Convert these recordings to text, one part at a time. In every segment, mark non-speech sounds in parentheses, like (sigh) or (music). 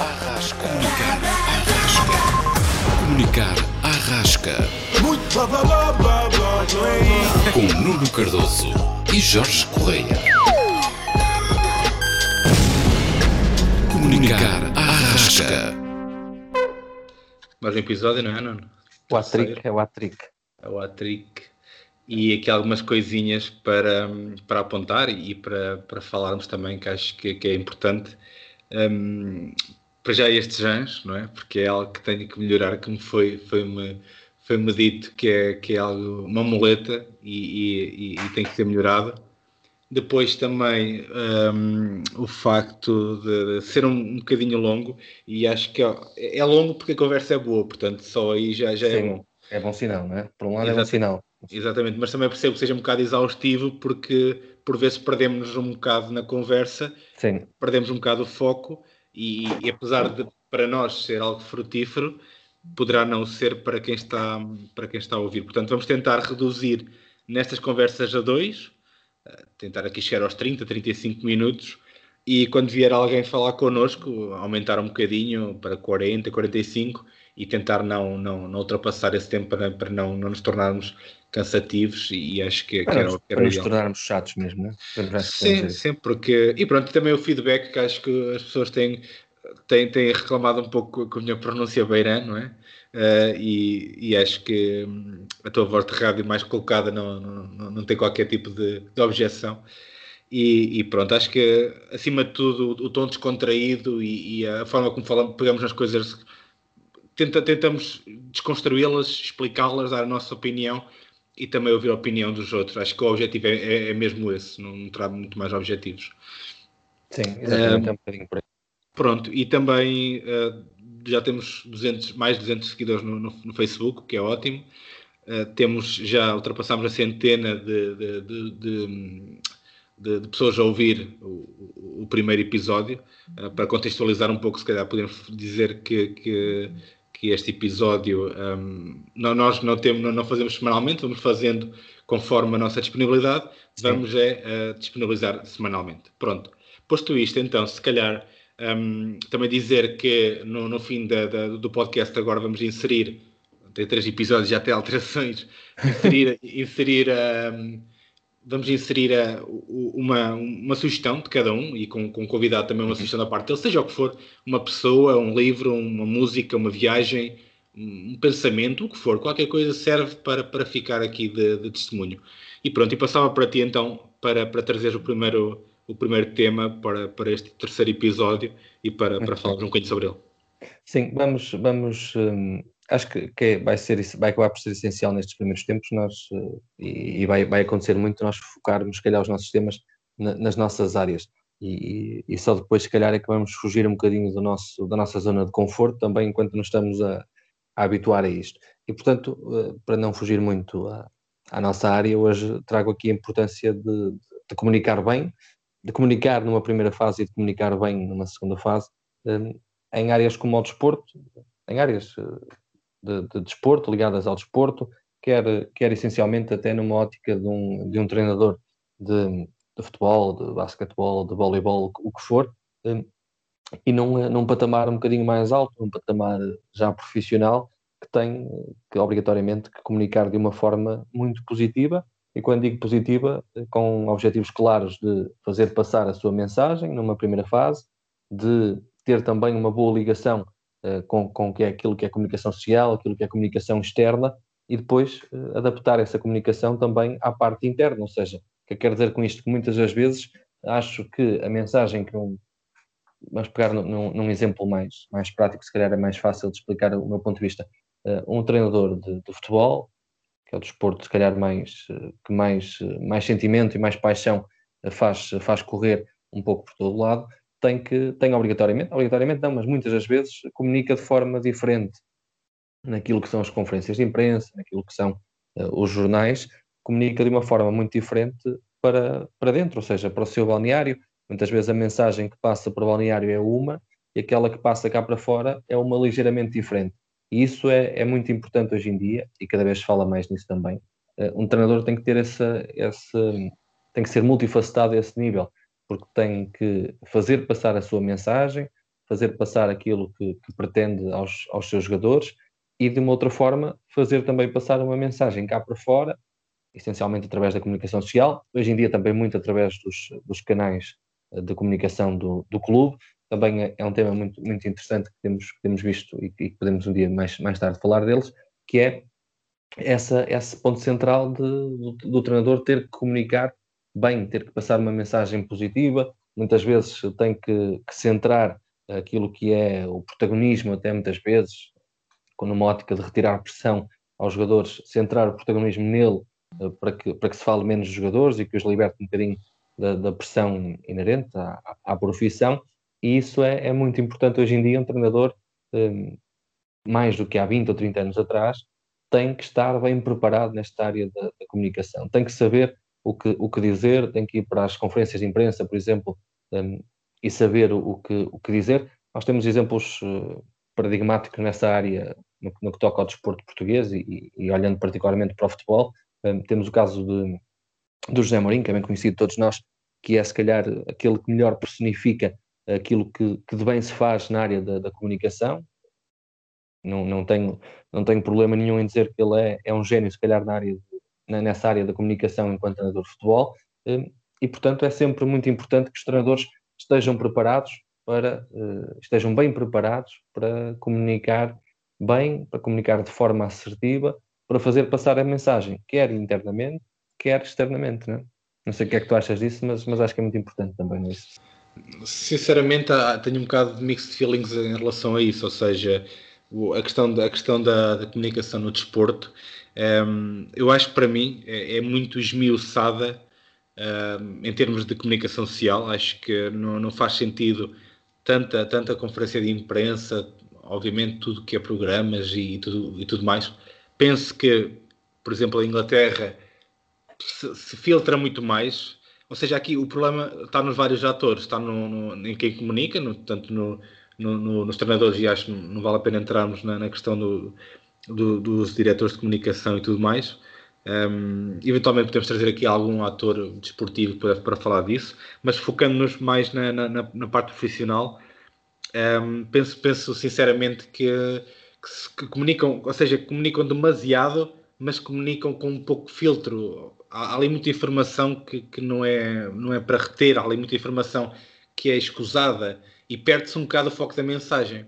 Arrasca. Comunicar Arrasca. Comunicar Arrasca. Muito bababá, Com Nuno Cardoso e Jorge Correia. Comunicar Arrasca. Mais um episódio, não é, Nuno? O Atric, é o Atric. É o Atric. E aqui algumas coisinhas para, para apontar e para, para falarmos também, que acho que, que é importante. Um, para já estes anos, não é? Porque é algo que tenho que melhorar, que me foi, foi-me foi-me dito que é, que é algo, uma muleta e, e, e tem que ser melhorado. Depois também um, o facto de ser um, um bocadinho longo, e acho que é, é, longo porque a conversa é boa, portanto só aí já, já é bom. É bom sinal, não é? Por um lado Exato. é bom sinal. Exatamente, mas também percebo que seja um bocado exaustivo porque por vezes perdemos um bocado na conversa, Sim. perdemos um bocado o foco e, e, apesar de para nós ser algo frutífero, poderá não ser para quem está para quem está a ouvir. Portanto, vamos tentar reduzir nestas conversas a dois, eh, tentar aqui chegar aos 30, 35 minutos e quando vier alguém falar connosco, aumentar um bocadinho para 40, 45 e tentar não, não, não ultrapassar esse tempo para, para não, não nos tornarmos cansativos e acho que, que era, para nos tornarmos chatos mesmo, né? Sim, sim, porque e pronto, também o feedback que acho que as pessoas têm, têm, têm reclamado um pouco com a minha pronúncia beirã, não é? Uh, e, e, acho que hum, a tua voz de rádio mais colocada não, não, não tem qualquer tipo de, de objeção. E, e, pronto, acho que acima de tudo o, o tom descontraído e, e, a forma como falamos, pegamos nas coisas, tenta, tentamos desconstruí-las, explicá-las, dar a nossa opinião e também ouvir a opinião dos outros. Acho que o objetivo é, é, é mesmo esse, não, não terá muito mais objetivos. Sim, exatamente, um, um bocadinho por aí. Pronto, e também uh, já temos 200, mais de 200 seguidores no, no, no Facebook, que é ótimo. Uh, temos já ultrapassamos a centena de, de, de, de pessoas a ouvir o, o primeiro episódio. Uh, para contextualizar um pouco, se calhar podemos dizer que, que que este episódio um, não, nós não, temos, não, não, fazemos semanalmente, vamos fazendo conforme a nossa disponibilidade, Sim. vamos é uh, disponibilizar semanalmente. Pronto. Posto isto, então, se calhar um, também dizer que no, no fim da, da, do podcast agora vamos inserir, tem três episódios, já tem alterações, inserir, (laughs) inserir um, vamos inserir a, uma, uma sugestão de cada um e com, com convidado também uma sugestão da parte dele, seja o que for, uma pessoa, um livro, uma música, uma viagem, um pensamento, o que for, qualquer coisa serve para, para ficar aqui de, de testemunho. E pronto, e passava para ti então para, para trazer o primeiro, o primeiro tema para, para este terceiro episódio e para, para falar um bocadinho sobre ele. Sim, vamos, vamos hum, acho que, que é, vai, ser, vai acabar por ser essencial nestes primeiros tempos nós, eh, e, e vai, vai acontecer muito nós focarmos, se calhar, os nossos temas na, nas nossas áreas. E, e, só depois, se calhar, é que vamos fugir um bocadinho do nosso, da nossa zona de conforto também enquanto nos estamos a, a habituar a isto. E, portanto, eh, para não fugir muito à, à nossa área, hoje trago aqui a importância de, de, comunicar bem, de comunicar numa primeira fase e de comunicar bem numa segunda fase, eh, em áreas como o desporto, em áreas de, de desporto, ligadas ao desporto, quer, quer essencialmente até numa ótica de um, de um treinador de, de futebol, de basquetebol, de voleibol, o que for, hum, e num, num patamar um bocadinho mais alto, num patamar já profissional, que tem que obrigatoriamente que comunicar de uma forma muito positiva, e quando digo positiva, com objetivos claros de fazer passar a sua mensagem numa primeira fase, de ter também uma boa ligação com, com que é aquilo que é comunicação social, aquilo que é comunicação externa, e depois uh, adaptar essa comunicação também à parte interna, ou seja, que quer dizer com isto? Que muitas das vezes acho que a mensagem que um, vamos pegar num, num, exemplo mais, mais prático, se calhar é mais fácil de explicar o meu ponto de vista, uh, um treinador de, de, futebol, que é o desporto se calhar mais, que mais, mais sentimento e mais paixão faz, faz correr um pouco por todo lado, tem que, tem obrigatoriamente, obrigatoriamente não, mas muitas das vezes comunica de forma diferente naquilo que são as conferências de imprensa, naquilo que são uh, os jornais, comunica de uma forma muito diferente para, para dentro, ou seja, para o seu balneário. Muitas vezes a mensagem que passa para o balneário é uma e aquela que passa cá para fora é uma ligeiramente diferente. E isso é, é muito importante hoje em dia e cada vez se fala mais nisso também. Uh, um treinador tem que ter essa, essa tem que ser multifacetado a esse nível porque tem que fazer passar a sua mensagem, fazer passar aquilo que, que pretende aos, aos seus jogadores e, de uma outra forma, fazer também passar uma mensagem cá para fora, essencialmente através da comunicação social, hoje em dia também muito através dos, dos canais eh, de comunicação do, do clube. Também é, é, um tema muito, muito interessante que temos, que temos visto e, que podemos um dia mais, mais tarde falar deles, que é essa, esse ponto central de, do, do, treinador ter que comunicar bem, ter que passar uma mensagem positiva, muitas vezes tem que, que centrar aquilo que é o protagonismo, até muitas vezes, com uma ótica de retirar pressão aos jogadores, centrar o protagonismo nele uh, para, que, para que se fale menos dos jogadores e que os liberte um bocadinho da, da pressão inerente à, à, profissão, e isso é, é, muito importante. Hoje em dia. Um treinador, um, mais do que há 20 ou 30 anos atrás, tem que estar bem preparado nesta área da, da, comunicação, tem que saber o que, o que dizer, tem que ir para as conferências de imprensa, por exemplo, um, e saber o, que, o que dizer. Nós temos exemplos uh, paradigmáticos nessa área no, no, que toca ao desporto português e, e olhando particularmente para o futebol. Um, temos o caso de, do José Mourinho, que é bem conhecido de todos nós, que é se calhar aquele que melhor personifica aquilo que, que de bem se faz na área da, da comunicação, não, não, tenho, não tenho problema nenhum em dizer que ele é, é um gênio, se calhar, na área de, nessa área da comunicação enquanto treinador de futebol. Eh, e, portanto, é sempre muito importante que os treinadores estejam preparados para, eh, estejam bem preparados para comunicar bem, para comunicar de forma assertiva, para fazer passar a mensagem, quer internamente, quer externamente. Não, é? não sei o que é que tu achas disso, mas, mas acho que é muito importante também isso. Sinceramente, tenho um bocado de mixed feelings em relação a isso, ou seja, a questão, da, a questão da, da comunicação no desporto, um, ehm, eu acho que para mim é, é muito esmiuçada um, ehm, em termos de comunicação social. Acho que não, não faz sentido tanta, tanta conferência de imprensa, obviamente tudo que é programas e tudo, e tudo mais. Penso que, por exemplo, a Inglaterra se, se filtra muito mais. Ou seja, aqui o problema está nos vários atores, está no, no em quem comunica, no, tanto no, no, no, nos treinadores, e acho que não vale a pena entrarmos na, na questão do, do, dos diretores de comunicação e tudo mais. Um, eventualmente podemos trazer aqui algum ator desportivo para, para falar disso, mas focando-nos mais na, na, na, parte profissional, um, penso, penso sinceramente que, que, se, que, comunicam, ou seja, comunicam demasiado, mas comunicam com um pouco filtro. Há, há ali muita informação que, que não, é, não é para reter, há ali muita informação que é escusada e perde-se um bocado o foco da mensagem.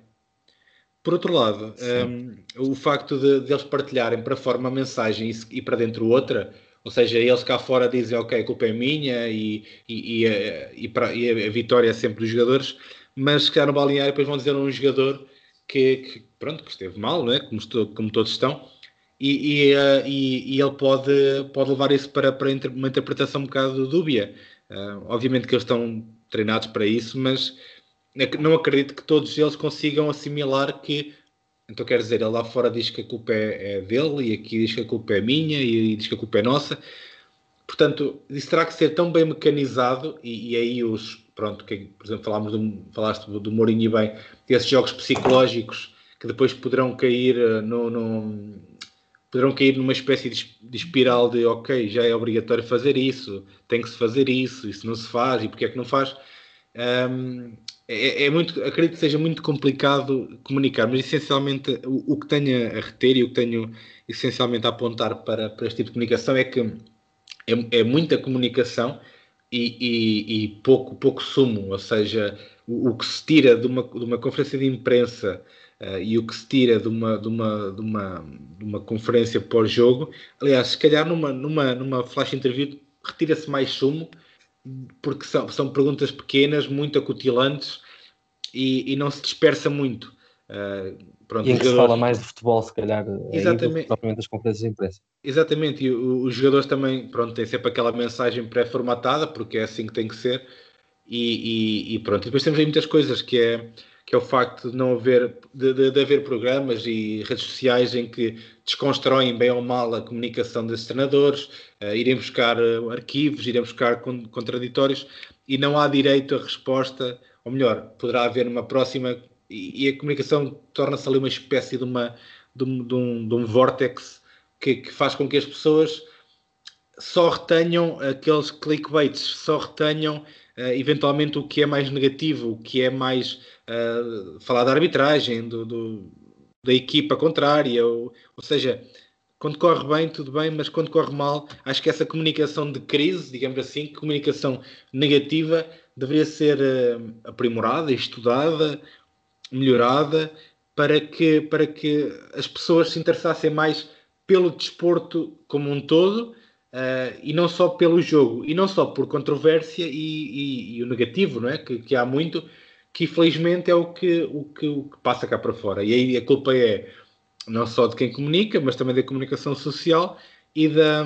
Por outro lado, um, o facto de, de, eles partilharem para fora uma mensagem e, e, para dentro outra, ou seja, eles cá fora dizem ok, a culpa é minha e, e, e, para, e a, vitória é sempre dos jogadores, mas se calhar no balneário depois vão dizer a um jogador que, que, pronto, que esteve mal, não é? como, estou, como todos estão, e, uh, e, ele pode, pode levar isso para, para uma interpretação um bocado dúbia. Uh, obviamente que eles estão treinados para isso, mas não acredito que todos eles consigam assimilar que então quer dizer, ele lá fora diz que a culpa é, é, dele e aqui diz que a culpa é minha e diz que a culpa é nossa. Portanto, isso terá que ser tão bem mecanizado e, e aí os, pronto, que, por exemplo, falámos do, falaste do, do Mourinho e bem, desses jogos psicológicos que depois poderão cair eh, no, no poderão cair numa espécie de, de, espiral de ok, já é obrigatório fazer isso, tem que se fazer isso, isso não se faz e porque é que não faz. Um, é, é, muito, acredito que seja muito complicado comunicar, mas essencialmente o, o, que tenho a reter e o que tenho essencialmente a apontar para, para este tipo de comunicação é que é, é muita comunicação e, e, e, pouco, pouco sumo, ou seja, o, o, que se tira de uma, de uma conferência de imprensa uh, e o que se tira de uma, de uma, de uma, de uma conferência pós-jogo, aliás, se calhar numa, numa, numa flash interview retira-se mais sumo porque são, são perguntas pequenas, muito acutilantes e, e não se dispersa muito. Uh, pronto, e em que jogadores... se fala mais de futebol, se calhar, Exatamente. propriamente das conferências de imprensa. Exatamente, e os jogadores também pronto, têm sempre aquela mensagem pré-formatada, porque é assim que tem que ser, e, e, e pronto. E depois temos aí muitas coisas que é que é o facto de não haver de, de, de, haver programas e redes sociais em que desconstroem bem ou mal a comunicação desses treinadores, uh, irem buscar uh, arquivos, irem buscar con contraditórios e não há direito à resposta, ou melhor, poderá haver uma próxima e, e a comunicação torna-se ali uma espécie de, uma, de, um, de um, de um vórtex que, que faz com que as pessoas só retenham aqueles clickbaits, só retenham eventualmente o que é mais negativo, o que é mais uh, falar da arbitragem, do, do, da equipa contrária, ou, ou seja, quando corre bem, tudo bem, mas quando corre mal, acho que essa comunicação de crise, digamos assim, comunicação negativa, deveria ser uh, aprimorada, estudada, melhorada, para que, para que as pessoas se interessassem mais pelo desporto como um todo uh, e não só pelo jogo, e não só por controvérsia e, e, e o negativo, não é? Que, que, há muito, que infelizmente é o que, o, que, o que passa cá para fora. E aí a culpa é não só de quem comunica, mas também da comunicação social e da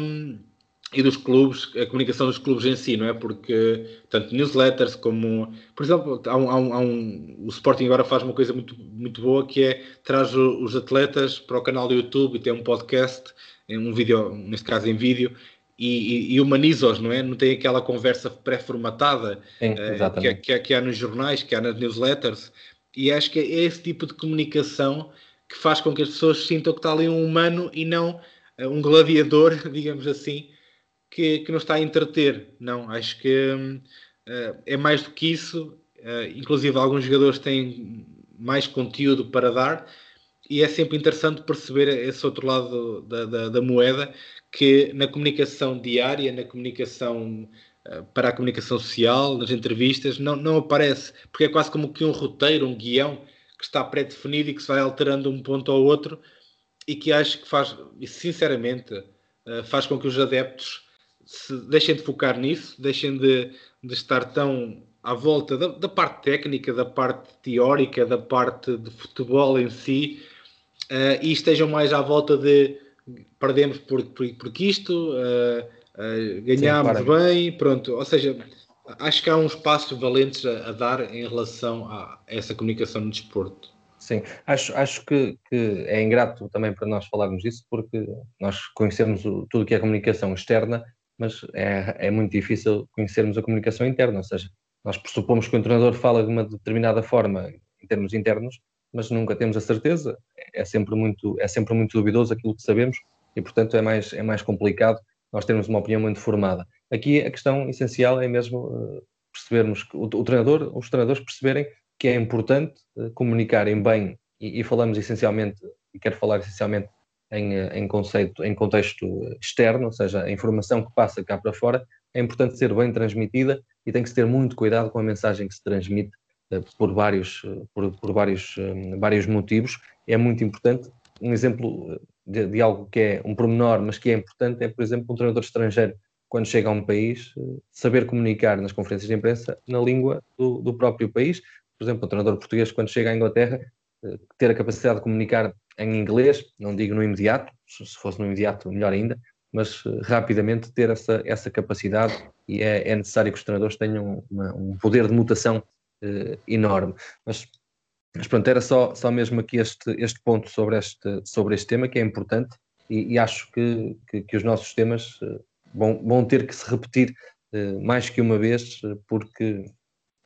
e dos clubes, a comunicação dos clubes em si, não é? Porque tanto newsletters como, por exemplo, há um, há um, há um, o Sporting agora faz uma coisa muito, muito boa que é traz os atletas para o canal do YouTube e tem um podcast, um vídeo, neste caso em vídeo, e, e, humaniza-os, não é? Não tem aquela conversa pré-formatada uh, que, que, que, há nos jornais, que há nas newsletters, e acho que é esse tipo de comunicação que faz com que as pessoas sintam que está ali um humano e não uh, um gladiador, (laughs) digamos assim, que, que nos está a entreter. Não, acho que uh, é mais do que isso. inclusive, alguns jogadores têm mais conteúdo para dar e é sempre interessante perceber esse outro lado da, da, da moeda que na comunicação diária, na comunicação uh, para a comunicação social, nas entrevistas, não, não aparece, porque é quase como que um roteiro, um guião que está pré-definido e que se vai alterando um ponto ao outro e que acho que faz, sinceramente, uh, faz com que os adeptos deixem de focar nisso, deixem de, de estar tão à volta da, da, parte técnica, da parte teórica, da parte de futebol em si, uh, e estejam mais à volta de perdemos por, por, porque isto, uh, uh, ganhámos bem, pronto. Ou seja, acho que há uns passos valentes a, a dar em relação a essa comunicação no desporto. Sim, acho, acho que, que, é ingrato também para nós falarmos disso, porque nós conhecemos o, tudo que é comunicação externa, mas é, é muito difícil conhecermos a comunicação interna, ou seja, nós pressupomos que o treinador fala de uma determinada forma em termos internos, mas nunca temos a certeza. É sempre muito, é sempre muito duvidoso aquilo que sabemos e, portanto, é mais, é mais complicado nós termos uma opinião muito formada. Aqui a questão essencial é mesmo uh, percebermos que o, o, treinador, os treinadores perceberem que é importante uh, comunicarem bem e, e, falamos essencialmente, e quero falar essencialmente em, uh, em conceito, em contexto externo, ou seja, a informação que passa cá para fora é importante ser bem transmitida e tem que se ter muito cuidado com a mensagem que se transmite eh, por vários, eh, por, por vários, eh, vários motivos. É muito importante. Um exemplo de, de, algo que é um pormenor, mas que é importante, é, por exemplo, um treinador estrangeiro, quando chega a um país, saber comunicar nas conferências de imprensa na língua do, do próprio país. Por exemplo, um treinador português, quando chega à Inglaterra, ter a capacidade de comunicar em inglês, não digo no imediato, se fosse no imediato, melhor ainda, mas rapidamente ter essa, essa capacidade e é, é necessário que os treinadores tenham uma, um poder de mutação uh, enorme. Mas, mas pronto, era só, só mesmo aqui este, este ponto sobre este, sobre este tema que é importante e, e acho que, que, que, os nossos temas uh, vão, vão ter que se repetir uh, mais que uma vez, porque,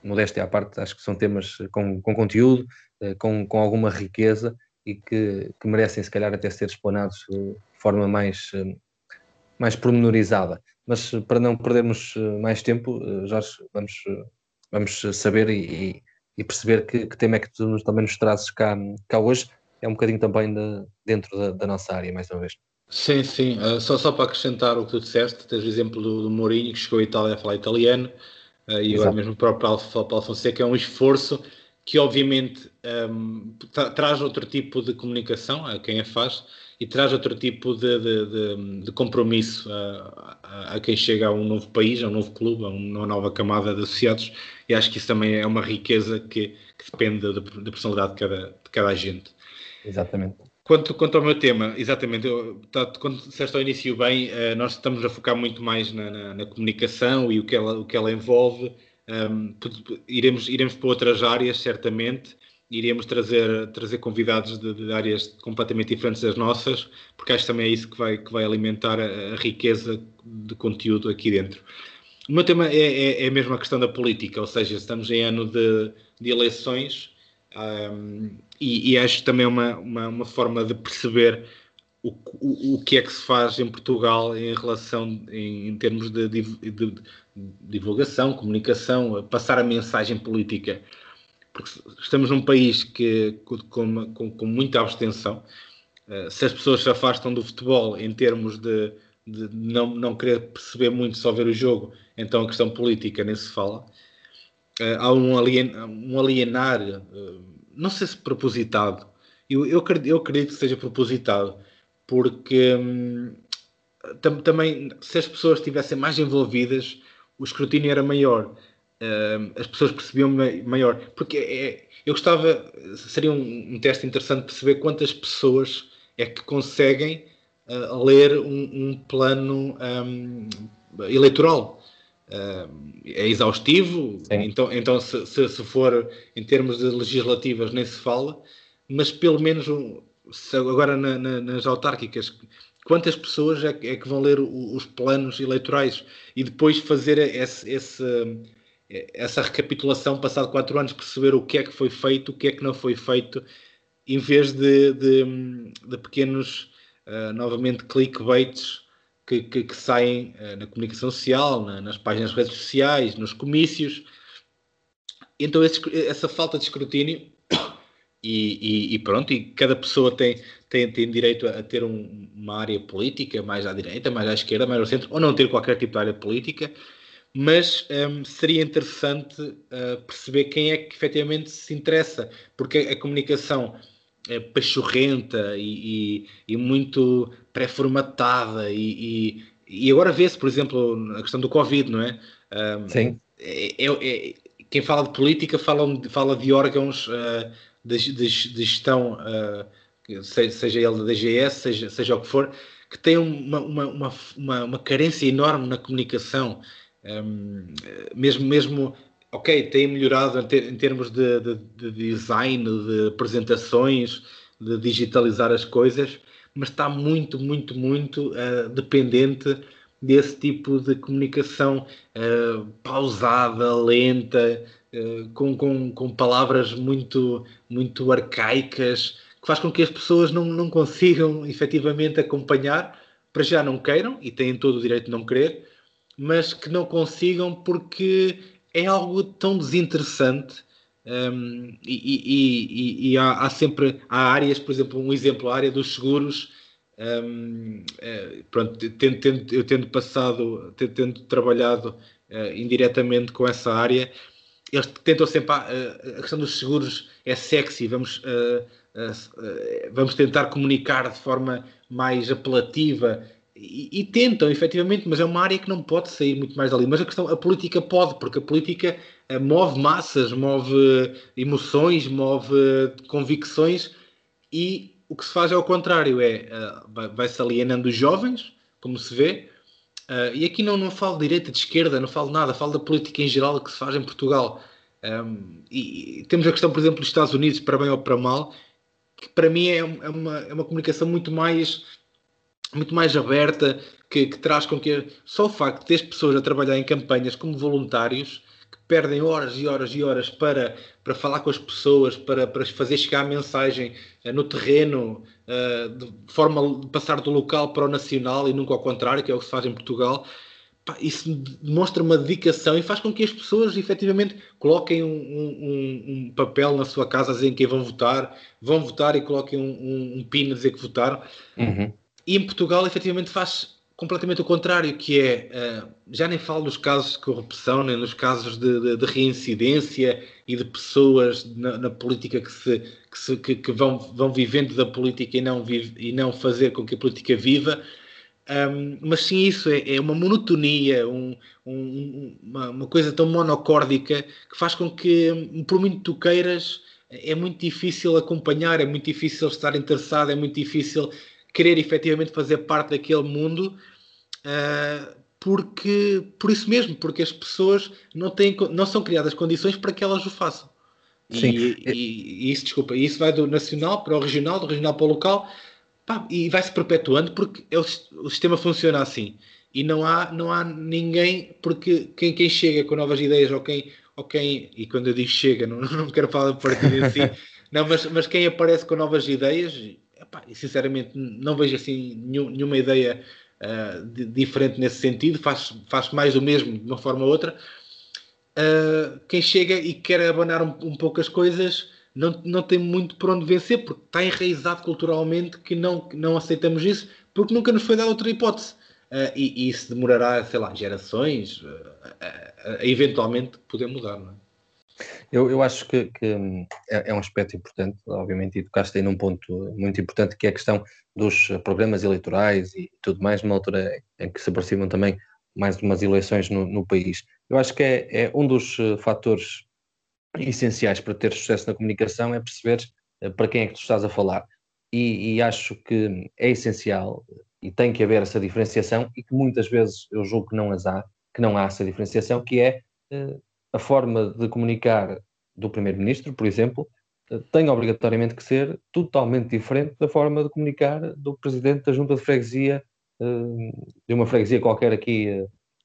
modéstia à parte, acho que são temas com, com conteúdo, com, com alguma riqueza e que, que merecem, se calhar, até ser explanados de forma mais, mais pormenorizada. Mas para não perdermos mais tempo, Jorge, vamos vamos saber e, e perceber que, que, tema é que tu também nos trazes cá, cá hoje. É um bocadinho também de, dentro da, da, nossa área, mais uma vez. Sim, sim. Uh, só, só para acrescentar o que tu disseste, tens o exemplo do, do Mourinho, que chegou à Itália a falar italiano, uh, e agora mesmo para o Paulo Fonseca, é um esforço que obviamente um, tra traz outro tipo de comunicação a quem a faz e traz outro tipo de, de, de, de compromisso a, a, a, quem chega a um novo país, a um novo clube, a uma nova camada de associados e acho que isso também é uma riqueza que, que depende da, da, personalidade de cada, de cada agente. Exatamente. Quanto, quanto ao meu tema, exatamente, eu, tá, quando disseste ao início bem, uh, nós estamos a focar muito mais na, na, na, comunicação e o que ela, o que ela envolve. Um, iremos, iremos para outras áreas, certamente, iríamos trazer, trazer convidados de, de, áreas completamente diferentes das nossas, porque acho que também é isso que vai, que vai alimentar a, a riqueza de conteúdo aqui dentro. O meu tema é, é, é mesmo a questão da política, ou seja, estamos em ano de, de eleições um, e, e, acho também uma, uma, uma, forma de perceber o, o, o que é que se faz em Portugal em relação, em, em termos de, de, de, divulgação, comunicação, passar a mensagem política. Porque estamos num país que, com, com, com muita abstenção. Uh, se as pessoas se afastam do futebol em termos de, de não, não querer perceber muito, só ver o jogo, então a questão política nem se fala. Uh, há um, alien, um alienar, uh, não sei se propositado, eu, eu, eu acredito que seja propositado, porque hum, tam, também se as pessoas estivessem mais envolvidas, o escrutínio era maior, uh, as pessoas percebiam maior, porque é, eu gostava, seria um, um, teste interessante perceber quantas pessoas é que conseguem uh, ler um, um plano um, eleitoral. Uh, é exaustivo, Sim. então, então se, se, se, for em termos de legislativas nem se fala, mas pelo menos agora na, na, nas autárquicas quantas pessoas é, é, que vão ler os planos eleitorais e depois fazer esse, esse, essa recapitulação passado quatro anos, perceber o que é que foi feito, o que é que não foi feito, em vez de, de, de pequenos, uh, novamente, clickbaits que, que, que saem uh, na comunicação social, na, nas páginas redes sociais, nos comícios. Então, esse, essa falta de escrutínio (coughs) e, e, e, pronto, e cada pessoa tem, tem, tem direito a, ter um, uma área política mais à direita, mais à esquerda, mais ao centro, ou não ter qualquer tipo de área política, mas um, seria interessante uh, perceber quem é que efetivamente se interessa, porque a, comunicação é pachorrenta e, e, e muito pré-formatada e, e, agora vê-se, por exemplo, a questão do Covid, não é? Um, Sim. É, é, é, quem fala de política fala, fala de órgãos uh, de, de, de gestão, uh, seja ele da DGS, seja, seja o que for, que tem uma, uma, uma, uma, uma carência enorme na comunicação, um, mesmo, mesmo, ok, tem melhorado em, ter, em termos de, de, de, design, de apresentações, de digitalizar as coisas, mas está muito, muito, muito uh, dependente desse tipo de comunicação uh, pausada, lenta, uh, com, com, com palavras muito, muito arcaicas, que faz com que as pessoas não, não consigam efetivamente acompanhar, para já não queiram, e têm todo o direito de não querer, mas que não consigam porque é algo tão desinteressante um, e, e, e, e há, há, sempre há áreas, por exemplo, um exemplo, a área dos seguros um, é, pronto, tendo, tendo, eu tendo passado, tendo, tendo trabalhado uh, indiretamente com essa área, eles tentam sempre. Uh, a questão dos seguros é sexy, vamos, uh, vamos tentar comunicar de forma mais apelativa. E, tentam, efetivamente, mas é uma área que não pode sair muito mais dali. Mas a questão, a política pode, porque a política move massas, move emoções, move convicções e o que se faz é o contrário, é vai-se alienando os jovens, como se vê, e aqui não, não falo de direita, de esquerda, não falo nada, falo da política em geral que se faz em Portugal. Um, e, e, temos a questão, por exemplo, dos Estados Unidos, para bem ou para mal, que para mim é, é uma, é uma comunicação muito mais, muito mais aberta, que, que traz com que só o facto de ter pessoas a trabalhar em campanhas como voluntários perdem horas e horas e horas para, para falar com as pessoas, para, para fazer chegar a mensagem uh, no terreno, uh, de forma de passar do local para o nacional e nunca ao contrário, que é o que se faz em Portugal. Isso demonstra uma dedicação e faz com que as pessoas efetivamente coloquem um, um, um papel na sua casa a dizer quem vão votar, vão votar e coloquem um, um, pino a dizer que votaram. Uhum. E em Portugal, efetivamente, faz completamente o contrário, que é, uh, já nem falo dos casos de corrupção, nem nos casos de, de, de reincidência e de pessoas na, na política que, se, que, se, que, que, vão, vão vivendo da política e não, vive, e não fazer com que a política viva. Um, mas sim, isso é, é uma monotonia, um, um, uma, uma, coisa tão monocórdica que faz com que, por muito tu queiras, é muito difícil acompanhar, é muito difícil estar interessado, é muito difícil querer efetivamente fazer parte daquele mundo, uh, porque, por isso mesmo, porque as pessoas não, têm, não são criadas condições para que elas o façam. Sim. E, e, e isso, desculpa, isso vai do nacional para o regional, do regional para o local, pá, e vai se perpetuando porque é o, o, sistema funciona assim. E não há, não há ninguém, porque quem, quem chega com novas ideias ou quem, ou quem, e quando eu digo chega, não, (laughs) não quero falar de partido em si, (laughs) não, mas, mas quem aparece com novas ideias, epá, sinceramente não vejo assim nenhum, nenhuma ideia uh, de, diferente nesse sentido, faz, faz mais o mesmo de uma forma ou outra. Uh, quem chega e quer abanar um, um, pouco as coisas não, não tem muito por onde vencer, porque está enraizado culturalmente que não, não aceitamos isso, porque nunca nos foi dada outra hipótese. Uh, e, e, isso demorará, sei lá, gerações eventualmente poder mudar, não é? Eu, eu acho que, que é, é, um aspecto importante, obviamente, e tocaste aí num ponto muito importante, que é a questão dos programas eleitorais e tudo mais, numa altura em que se aproximam também mais de umas eleições no, no país. Eu acho que é, é, um dos eh, fatores essenciais para ter sucesso na comunicação é perceber eh, para quem é que tu estás a falar. E, e, acho que é essencial e tem que haver essa diferenciação e que muitas vezes eu julgo que não as há, que não há essa diferenciação, que é eh, a forma de comunicar do Primeiro-Ministro, por exemplo, tem obrigatoriamente que ser totalmente diferente da forma de comunicar do Presidente da Junta de Freguesia, eh, de uma freguesia qualquer aqui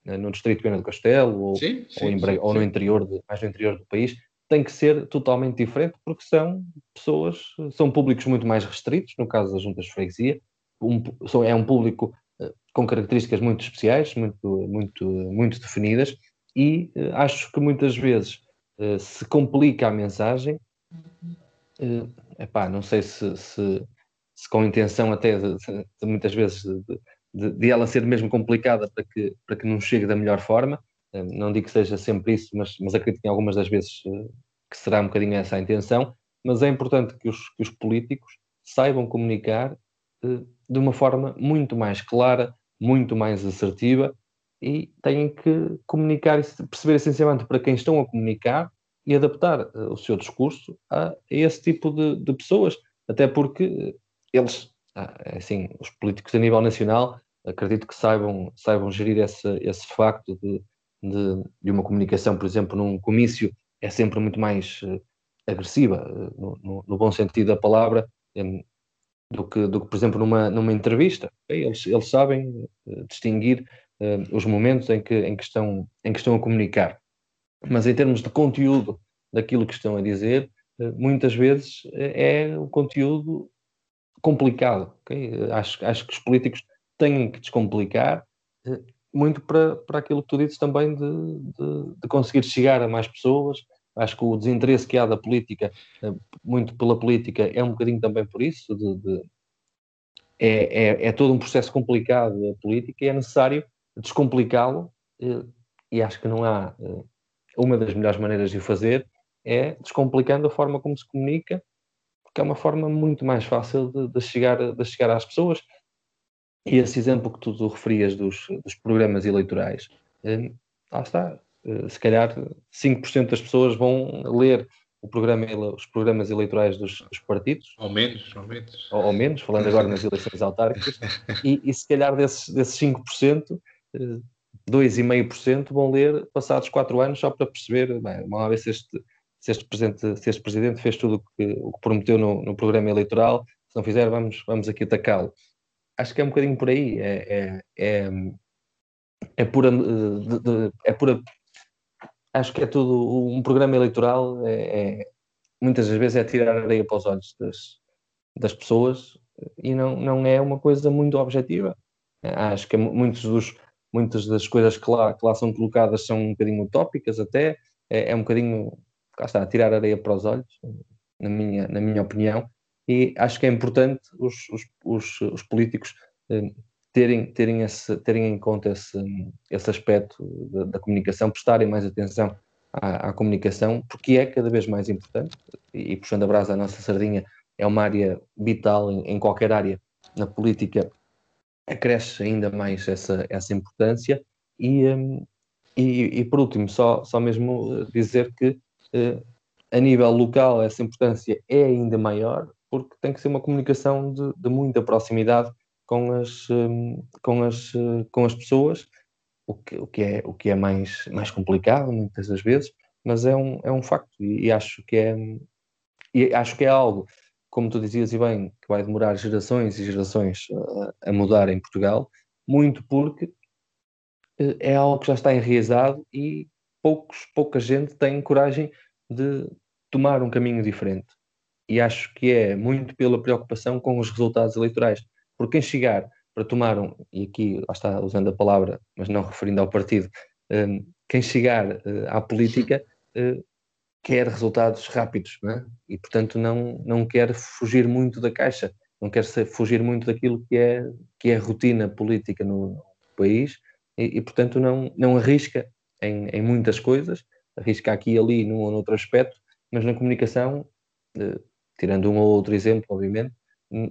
eh, no Distrito de Pena do Castelo ou, sim, sim, ou, em, sim, ou no interior, de, mais no interior do país, tem que ser totalmente diferente porque são pessoas, são públicos muito mais restritos, no caso das juntas de freguesia, um, é um público eh, com características muito especiais, muito, muito, muito definidas, e uh, acho que muitas vezes uh, se complica a mensagem. Uh, epá, não sei se, se, se, com intenção até de, de, de muitas vezes de, de, ela ser mesmo complicada para que, para que não chegue da melhor forma. Uh, não digo que seja sempre isso, mas, mas acredito que algumas das vezes que será um bocadinho essa a intenção. Mas é importante que os, que os políticos saibam comunicar de uma forma muito mais clara, muito mais assertiva e têm que comunicar perceber essencialmente para quem estão a comunicar e adaptar uh, o seu discurso a, a esse tipo de, de, pessoas, até porque eh, eles, ah, é assim, os políticos a nível nacional, acredito que saibam, saibam gerir esse, esse facto de, de, de uma comunicação, por exemplo, num comício é sempre muito mais uh, agressiva, no, no, no, bom sentido da palavra, do, que, do que, por exemplo, numa, numa entrevista. Eles, eles sabem distinguir uh, os momentos em que, em, que estão, em que estão a comunicar. Mas em termos de conteúdo daquilo que estão a dizer, uh, muitas vezes eh, é o conteúdo complicado. Okay? Acho, acho que os políticos têm que descomplicar uh, muito para, para aquilo que tu dizes também de, de, de, conseguir chegar a mais pessoas. Acho que o desinteresse que há da política, muito pela política, é um bocadinho também por isso, de, de é, é, é, todo um processo complicado a política e é necessário descomplicá-lo, eh, e acho que não há eh, uma das melhores maneiras de o fazer é descomplicando a forma como se comunica, porque é uma forma muito mais fácil de, de chegar, de chegar às pessoas. E esse exemplo que tu, referias dos, dos programas eleitorais, eh, lá está. se calhar 5% das pessoas vão ler o programa, os programas eleitorais dos, dos partidos. Ou menos, ou menos. Ou, ou menos, falando (laughs) agora nas eleições autárquicas. e, e se calhar desses, desses 5%, 2,5% vão ler passados 4 anos só para perceber, bem, vamos ver se este, se este, presidente, se este presidente fez tudo o que, o que prometeu no, no, programa eleitoral, se não fizer, vamos, vamos aqui atacá-lo. Acho que é um bocadinho por aí, é, é, é, é pura, de, de, é pura. Acho que é tudo. Um programa eleitoral é, é muitas das vezes é tirar areia para os olhos das, das pessoas e não, não é uma coisa muito objetiva. Acho que muitos dos, muitas das coisas que lá, que lá são colocadas são um bocadinho utópicas até, é, é um bocadinho, cá está, tirar areia para os olhos, na minha, na minha opinião, e acho que é importante os, os, os, os políticos eh, terem, terem, esse, terem em conta esse, esse aspecto da, da comunicação, prestarem mais atenção à, à, comunicação, porque é cada vez mais importante, e, e puxando a brasa à nossa sardinha, é uma área vital em, em qualquer área na política acresce ainda mais essa, essa importância. E, um, e, e, por último, só, só mesmo eh, dizer que uh, a nível local essa importância é ainda maior, porque tem que ser uma comunicação de, de muita proximidade com as, um, com as, uh, com as pessoas, o que, o que é, o que é mais, mais complicado muitas das vezes, mas é um, é um facto e, e acho que é e acho que é algo como tu dizias e bem, que vai demorar gerações e gerações a, a mudar em Portugal, muito porque eh, é algo que já está enraizado e poucos, pouca gente tem coragem de tomar um caminho diferente. e acho que é muito pela preocupação com os resultados eleitorais. Porque quem chegar para tomar um, e aqui lá está usando a palavra, mas não referindo ao partido, um, quem chegar à política quer resultados rápidos, é? e portanto não, não quer fugir muito da caixa, não quer fugir muito daquilo que é, que é rotina política no, no país, e, e, portanto não, não arrisca em, em, muitas coisas, arrisca aqui e ali num ou noutro aspecto, mas na comunicação, uh, tirando um ou outro exemplo, obviamente,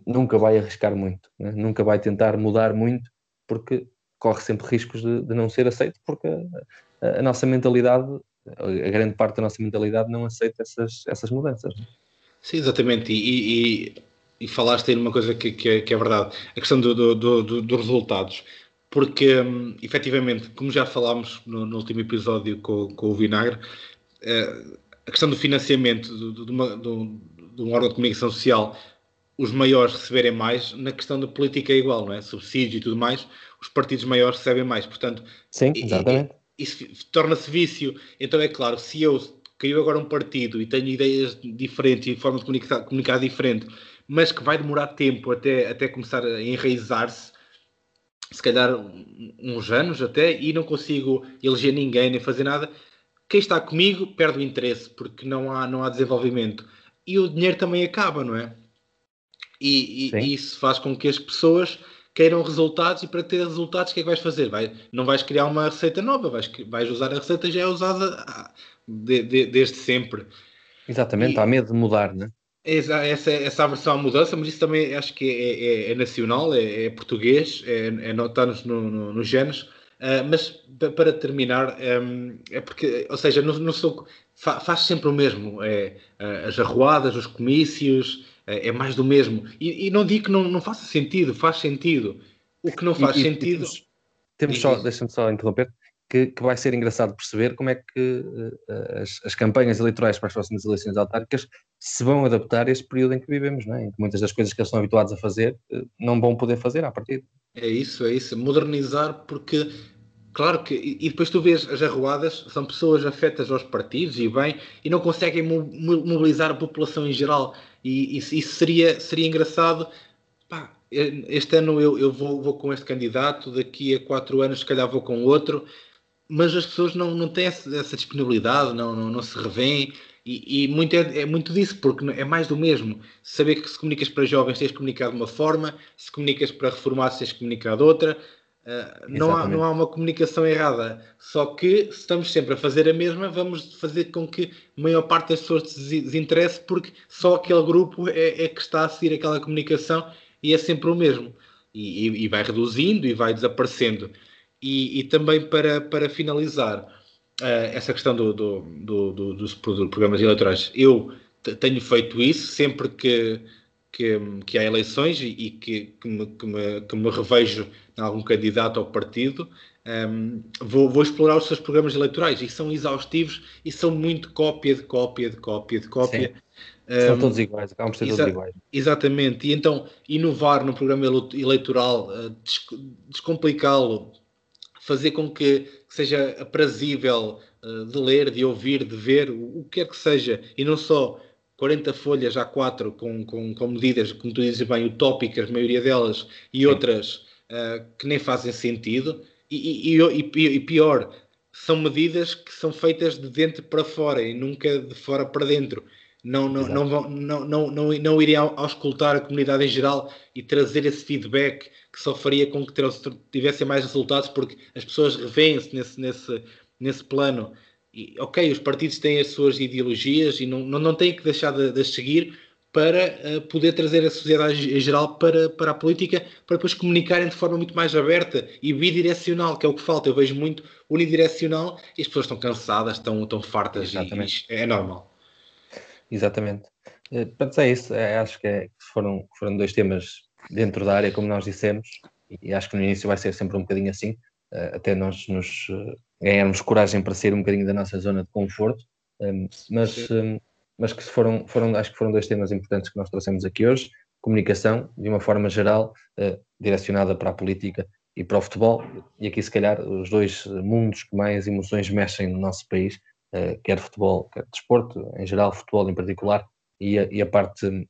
nunca vai arriscar muito, né? nunca vai tentar mudar muito, porque corre sempre riscos de, de não ser aceito, porque a, a, nossa mentalidade, a grande parte da nossa mentalidade não aceita essas, essas mudanças. Sim, exatamente, e, e, e falaste aí numa coisa que, que, é, que é verdade, a questão do, do, do, dos resultados, porque hum, efetivamente, como já falámos no, no último episódio com, com o Vinagre, eh, a questão do financiamento de, uma, de um órgão de comunicação social os maiores receberem mais, na questão da política é igual, não é? Subsídio e tudo mais, os partidos maiores recebem mais. Portanto, Sim, exatamente. Isso torna-se vício. Então é claro, se eu crio agora um partido e tenho ideias diferentes e forma de comunicar, comunicar diferente, mas que vai demorar tempo até, até começar a enraizar-se, se calhar uns anos até, e não consigo eleger ninguém nem fazer nada, quem está comigo perde o interesse, porque não há, não há desenvolvimento. E o dinheiro também acaba, não é? E, e, isso faz com que as pessoas queiram resultados e para ter resultados o que é que vais fazer? Vai, não vais criar uma receita nova, vais, vais usar a receita já é usada de, de, desde sempre. Exatamente, e, há medo de mudar, né? Essa, essa, essa aversão à mudança, mas isso também acho que é, é, é nacional, é, é, português, é, é, está-nos no, no, nos genes. Uh, mas para terminar, um, é porque, ou seja, no, no sou, faz sempre o mesmo: é, uh, as arruadas, os comícios, é, é mais do mesmo. E, e, não digo que não, não faça sentido, faz sentido. O que não faz e, sentido. temos, temos só, deixa-me só interromper, que, que, vai ser engraçado perceber como é que uh, as, as, campanhas eleitorais para as próximas eleições autárquicas se vão adaptar a este período em que vivemos, não é? em que muitas das coisas que eles estão habituados a fazer uh, não vão poder fazer à partida. É isso, é isso. Modernizar, porque Claro que, e depois tu vês as arruadas, são pessoas afetas aos partidos e bem, e não conseguem mobilizar a população em geral. E isso, seria, seria engraçado. Pá, este ano eu, eu vou, vou com este candidato, daqui a quatro anos, se calhar, vou com outro, mas as pessoas não, não têm essa, disponibilidade, não, não, não se revêem. E, e, muito é, é, muito disso, porque é mais do mesmo. Saber que se comunicas para jovens tens de comunicar de uma forma, se comunicas para reformados tens de outra, Uh, não, há, não há uma comunicação errada, só que se estamos sempre a fazer a mesma, vamos fazer com que a maior parte das pessoas se desinteresse, porque só aquele grupo é, é, que está a seguir aquela comunicação e é sempre o mesmo. E, e, e vai reduzindo e vai desaparecendo. E, e também para, para finalizar, uh, essa questão do, do, do, do, dos programas eleitorais, eu tenho feito isso sempre que que, que há eleições e, e que, que, me, que, me, que me revejo em algum candidato ao partido, um, vou, vou, explorar os seus programas eleitorais e são exaustivos e são muito cópia de cópia de cópia de cópia. Um, são todos iguais, acabam por ser todos iguais. Exatamente, e então inovar no programa eleitoral, uh, descomplicá-lo, fazer com que seja aprazível uh, de ler, de ouvir, de ver, o, o que quer que seja, e não só 40 folhas A4 com, com, com medidas, como tu dizes bem, utópicas, a maioria delas, e Sim. outras uh, que nem fazem sentido. E, e, e, e, pior, são medidas que são feitas de dentro para fora e nunca de fora para dentro. Não, não, não, vão, não, não, não, não iriam auscultar a comunidade em geral e trazer esse feedback que só faria com que tivessem mais resultados, porque as pessoas revêem-se nesse, nesse, nesse plano e, ok, os partidos têm as suas ideologias e não, não, não têm que deixar de, de seguir para uh, poder trazer a sociedade em geral para, para a política, para depois comunicarem de forma muito mais aberta e bidirecional, que é o que falta. Eu vejo muito unidirecional e as pessoas estão cansadas, estão, estão fartas Exatamente. e, é normal. Exatamente. Uh, é isso. É, acho que é, foram, foram dois temas dentro da área, como nós dissemos, e acho que no início vai ser sempre um bocadinho assim, uh, até nós nos ganharmos coragem para sair um bocadinho da nossa zona de conforto, um, mas, um, mas que foram, foram, acho que foram dois temas importantes que nós trouxemos aqui hoje, comunicação, de uma forma geral, uh, direcionada para a política e para o futebol, e aqui se calhar os dois mundos que mais emoções mexem no nosso país, uh, quer futebol, quer desporto, em geral futebol em particular, e a, e a parte,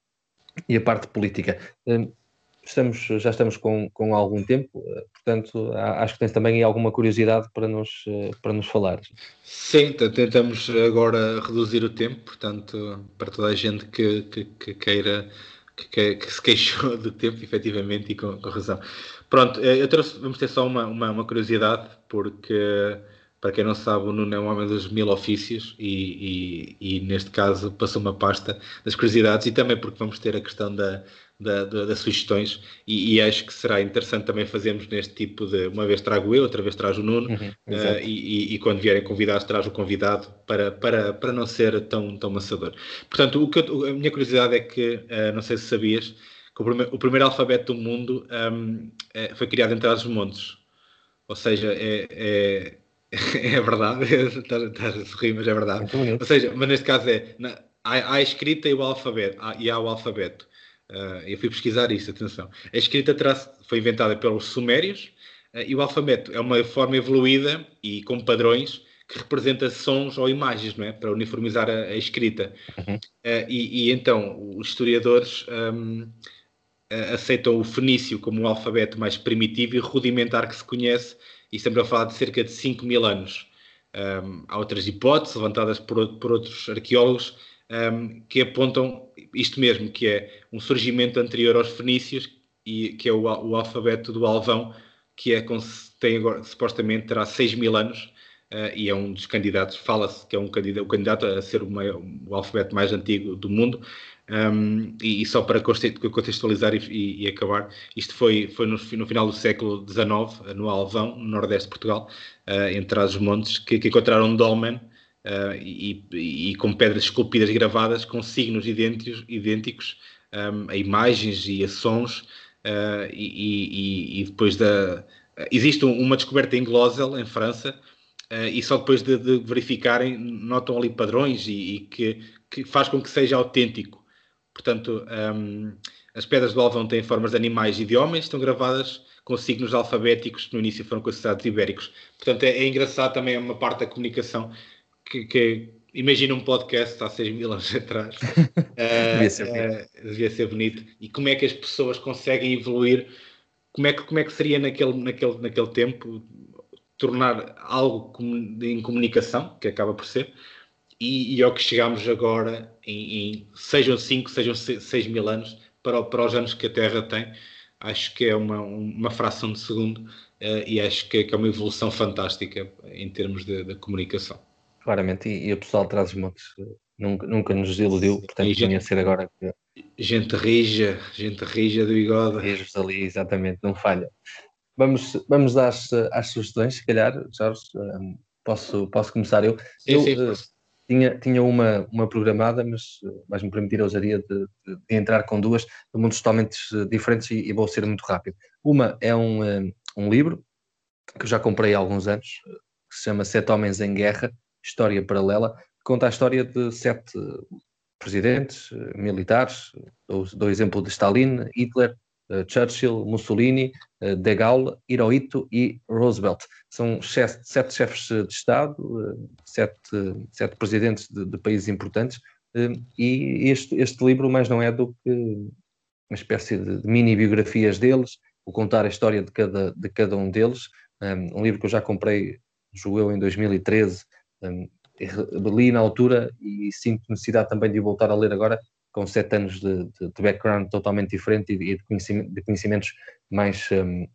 e a parte política. Um, estamos, já estamos com, com algum tempo, portanto, acho que tens também alguma curiosidade para nos, para nos falar. Sim, tentamos agora reduzir o tempo, portanto, para toda a gente que, que, que queira, que, que, se queixou do tempo, efetivamente, e com, com razão. Pronto, eu trouxe, vamos ter só uma, uma, uma curiosidade, porque para quem não sabe, o Nuno é um homem dos mil ofícios e, e, e, neste caso passou uma pasta das curiosidades e também porque vamos ter a questão da, da, da, das sugestões e, e, acho que será interessante também fazermos neste tipo de uma vez trago eu, outra vez traz o Nuno uhum, uh, e, e, quando vierem convidados traz o convidado para, para, para não ser tão, tão maçador. Portanto, o que eu, a minha curiosidade é que, uh, não sei se sabias, que o, primeiro, o primeiro alfabeto do mundo um, é, foi criado entre os montes. Ou seja, é, é (laughs) é verdade, estás (laughs) a sorrir, mas é verdade. Ou seja, mas neste caso é na, há, há, a escrita e o alfabeto, há, e há o alfabeto. Uh, eu fui pesquisar isso, atenção. A escrita terá, foi inventada pelos sumérios uh, e o alfabeto é uma forma evoluída e com padrões que representa sons ou imagens, não é? Para uniformizar a, a escrita. Uhum. Uh, e, e, então os historiadores um, aceitam o fenício como o alfabeto mais primitivo e rudimentar que se conhece e estamos a falar de cerca de 5 mil anos. Um, há outras hipóteses levantadas por, por outros arqueólogos um, que apontam isto mesmo, que é um surgimento anterior aos fenícios, e que é o, o alfabeto do Alvão, que é, tem agora, supostamente terá 6 mil anos, uh, e é um dos candidatos, fala-se que é um candidato, o candidato a ser o, maior, o alfabeto mais antigo do mundo, um, e, e, só para contextualizar e, e, acabar, isto foi, foi no, no, final do século XIX, no Alvão, no nordeste de Portugal, uh, entre as montes, que, que encontraram um dolmen uh, e, e, com pedras esculpidas e gravadas com signos idênticos, idênticos um, a imagens e a sons, uh, e, depois da... Existe uma descoberta em Glosel, em França, e só depois de, de, verificarem notam ali padrões e, que, que faz com que seja autêntico. Portanto, um, as pedras do Alvão têm formas de animais e de homens, estão gravadas com signos alfabéticos que no início foram considerados ibéricos. Portanto, é, é engraçado também é uma parte da comunicação que, que imagina um podcast há 6 mil anos (laughs) atrás. uh, devia, ser uh, devia ser bonito. E como é que as pessoas conseguem evoluir? Como é que, como é que seria naquele, naquele, naquele tempo tornar algo em comunicação, que acaba por ser, e, e ao que chegamos agora, em, em sejam 5, sejam 6 mil anos, para, para os anos que a Terra tem, acho que é uma, uma fração de segundo uh, e acho que, que, é uma evolução fantástica em termos de comunicação. Claramente, e, e o pessoal traz os montes nunca, nunca nos iludiu, portanto e gente, ser agora que... Gente rija, gente rija do bigode. Rijos ali, exatamente, não falha. Vamos, vamos às, às sugestões, se calhar, Jorge, um, posso, posso começar eu. Sim, eu, sim, uh, tinha, tinha uma, uma programada, mas eh, vais-me permitir a ousadia de, de, de, entrar com duas de mundos totalmente eh, diferentes e, e, vou ser muito rápido. Uma é um, um livro que eu já comprei há alguns anos, que se chama Sete Homens em Guerra, História Paralela, que conta a história de sete presidentes militares, dou, dou exemplo de Stalin, Hitler, Churchill, Mussolini, eh, De Gaulle, Hirohito e Roosevelt. São sete chefes de Estado, eh, sete, sete presidentes de, de países importantes, e este, este, livro mais não é do que uma espécie de, de mini biografias deles, o contar a história de cada, de cada um deles. Um livro que eu já comprei, julgo eu, em 2013, um, li na altura e sinto necessidade também de voltar a ler agora, com sete anos de, de, de background totalmente diferente e de, conhecimento, de conhecimentos mais, um,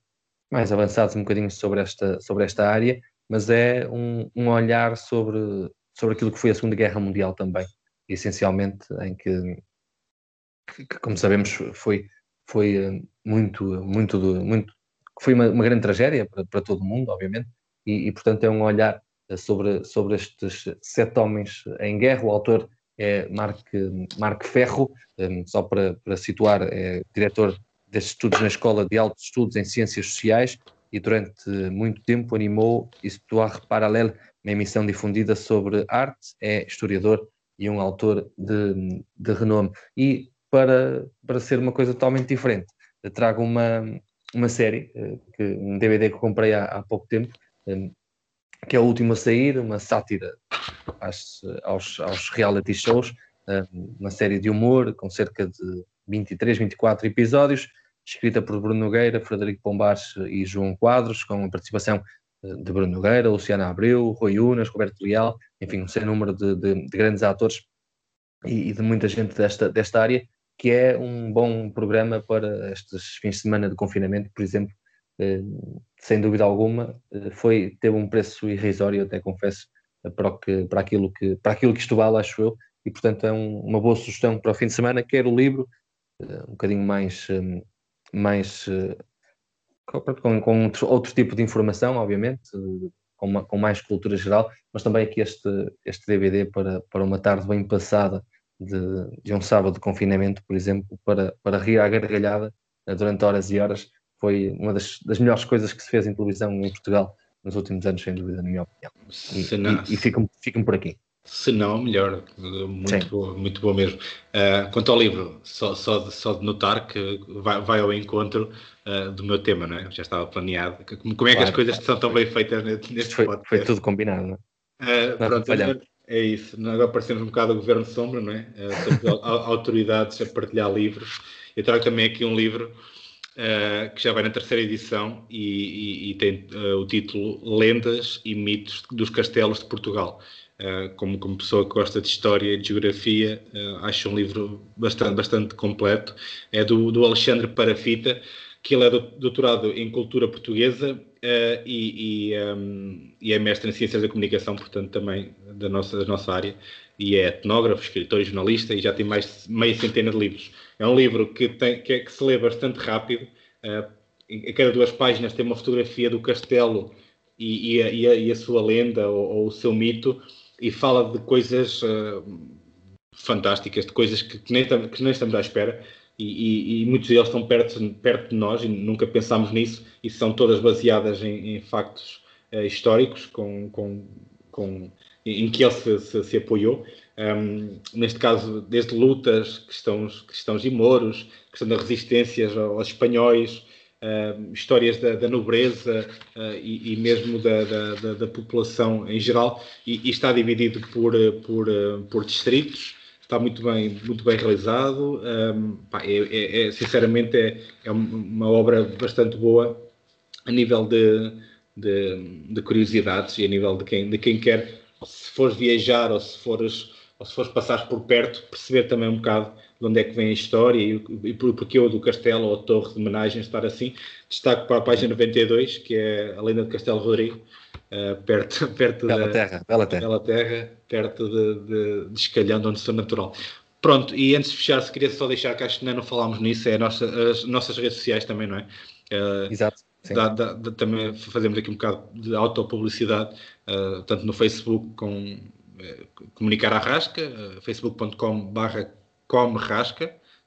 mais avançados um bocadinho sobre esta, sobre esta área, mas é um, um olhar sobre, sobre aquilo que foi a Segunda Guerra Mundial também, essencialmente, em que, que como sabemos, foi, foi hum, muito, muito, muito foi uma, uma grande tragédia para, para todo o mundo, obviamente, e, e, portanto é um olhar sobre, sobre estes sete homens em guerra. O autor é Marco, Ferro, um, só para, para situar, é diretor destes estudos na Escola de Altos Estudos em Ciências Sociais e durante muito tempo animou Histoire Parallèle, uma emissão difundida sobre arte, é historiador e um autor de, de renome. E para, para ser uma coisa totalmente diferente, trago uma, uma série, eh, que, um DVD que comprei há, há pouco tempo, hum, que é o último a sair, uma sátira às, aos, aos reality shows, uma série de humor com cerca de 23, 24 episódios, escrita por Bruno Nogueira, Frederico Pombares e João Quadros, com a participação de Bruno Nogueira, Luciana Abreu, Rui Unas, Roberto Leal, enfim, um sem número de, de, de grandes atores e, e, de muita gente desta, desta área, que é um bom programa para estes fins de semana de confinamento, por exemplo, eh, sem dúvida alguma, eh, foi, teve um preço irrisório, até confesso, para, que, para, aquilo, que, para aquilo que isto vale, acho eu, e portanto é um, uma boa sugestão para o fim de semana, quer o livro, eh, um bocadinho mais, mais com, com outro, outro, tipo de informação, obviamente, com, uma, com, mais cultura geral, mas também aqui este, este DVD para, para uma tarde bem passada de, de um sábado de confinamento, por exemplo, para, para rir à gargalhada durante horas e horas, foi uma das, das melhores coisas que se fez em televisão em Portugal nos últimos anos, sem dúvida, na minha opinião. E, e, e ficam, ficam por aqui. Se não, melhor. Muito boa, muito boa mesmo. Uh, quanto ao livro, só, só, de, só de notar que vai, vai ao encontro uh, do meu tema, não é? Já estava planeado. Como, como é que claro, as coisas claro. são tão bem feitas neste foi, podcast? Foi tudo combinado, não é? Uh, pronto, é isso. Agora parecemos um bocado o Governo Sombra, não é? Uh, autoridades a partilhar livros. Eu trago também aqui um livro uh, que já vai na terceira edição e, e, e tem uh, o título Lendas e Mitos dos Castelos de Portugal. Uh, como, como pessoa que gosta de história e de geografia, acho um livro bastante, bastante completo. É do, do Alexandre Parafita, que ele é doutorado em cultura portuguesa e, e, um, e, é mestre em Ciências da Comunicação, portanto, também da nossa, da nossa área, e é etnógrafo, escritor e jornalista, e já tem mais de meia centena de livros. É um livro que, tem, que, é, que se lê bastante rápido, uh, em cada duas páginas tem uma fotografia do castelo e, a, a, a, sua lenda ou, ou, o seu mito, e fala de coisas uh, fantásticas, de coisas que, que, nem, que nem estamos à espera, e, e, e, muitos deles estão perto, perto de nós e nunca pensámos nisso e são todas baseadas em, em factos uh, históricos com, com, com, em que ele se, se, se apoiou. Um, neste caso, desde lutas, questões, questões de moros, questão das resistências aos espanhóis, histórias da, da nobreza uh, e, e, mesmo da, da, da, população em geral, e, e está dividido por, por, por distritos está muito bem, muito bem realizado. Um, pá, é, é, é, sinceramente, é, é uma obra bastante boa a nível de, de, de, curiosidades e a nível de quem, de quem quer, se fores viajar ou se fores, ou se fores passar por perto, perceber também um bocado de onde é que vem a história e, e porque eu do castelo ou a torre de homenagem estar assim. Destaco para a página 92, que é a lenda de Castelo Rodrigo, uh, perto, (laughs) perto Bela da terra, Bela Terra. Bela terra perto de, de, de onde sou natural. Pronto, e antes de fechar, se queria só deixar que acho que ainda não falámos nisso, é nossa, as nossas redes sociais também, não é? Uh, Exato. Dá, dá, dá, também fazemos aqui um bocado de autopublicidade, uh, tanto no Facebook com uh, Comunicar a Rasca, uh, facebook.com barra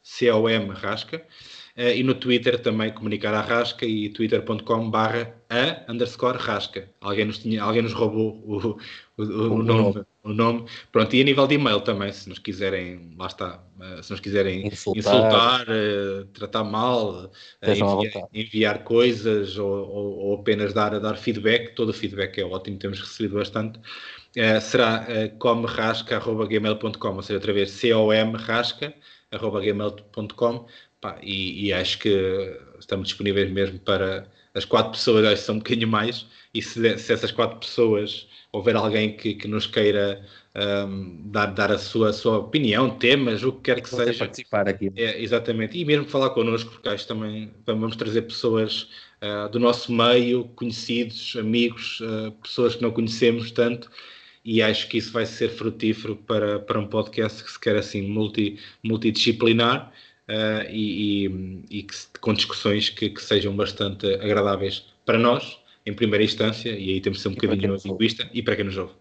C-O-M rasca, Uh, e no Twitter também comunicar a rasca e twitter.com barra a underscore rasca. Alguém nos, tinha, alguém nos roubou o, o, o, o nome, o nome. Pronto, e a nível de e-mail também, se nos quiserem, lá está, uh, se nos quiserem insultar, insultar uh, tratar mal, enviar, enviar, coisas ou, ou, ou, apenas dar, dar feedback, todo o feedback é ótimo, temos recebido bastante. será uh, comrasca.gmail.com, ou seja, outra vez com.gmail.com Pá, e, e, acho que estamos disponíveis mesmo para as quatro pessoas, acho que são um bocadinho mais, e se, se essas quatro pessoas houver alguém que, que nos queira um, dar, dar a sua, a sua opinião, temas, o que quer que Você seja. participar aqui. É, exatamente, e mesmo falar connosco, porque acho também vamos trazer pessoas uh, do nosso meio, conhecidos, amigos, uh, pessoas que não conhecemos tanto, e acho que isso vai ser frutífero para, para um podcast que se quer assim multi, multidisciplinar uh, e, e, e que, com discussões que, que, sejam bastante agradáveis para nós, em primeira instância, e aí temos de ser um bocadinho egoísta, e para quem nos ouve.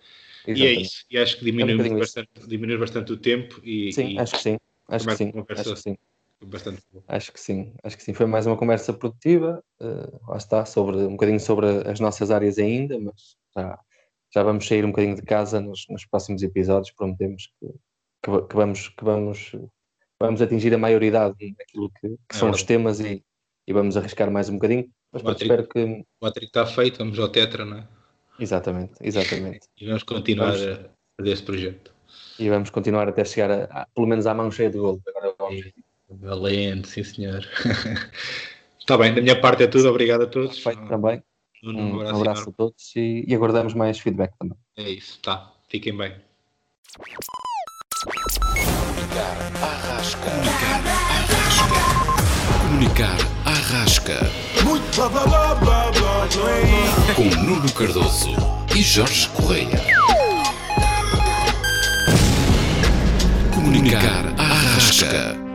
Exatamente. E é isso, e acho que diminui, é um bastante, bastante o tempo e, sim, e acho que sim, acho que sim, acho que sim. Bastante Acho que sim, acho que sim. Foi mais uma conversa produtiva, uh, lá está, sobre, um bocadinho sobre as nossas áreas ainda, mas já, já vamos sair um bocadinho de casa nos, nos próximos episódios, prometemos que, que, que, vamos, que vamos vamos atingir a maioridade daquilo que, que são é os temas e, e, vamos arriscar mais um bocadinho. Mas pronto, espero que. O Patrick está feito, vamos ao Tetra, não é? Exatamente, exatamente. (laughs) E vamos continuar vamos... a fazer este projeto. E vamos continuar até chegar a, a- pelo menos à mão cheia de gol. Agora vamos. Valente, sim senhor. Está (laughs) bem, da minha parte é tudo. Obrigado a todos. Feito também. Nuno, Um abraço abraço a todos e, e aguardamos mais feedback também. É isso, tá. Fiquem bem. Comunicar à rasca. Muito blá blá blá blá. Com Nuno Cardoso e Jorge Correia. Comunicar à rasca.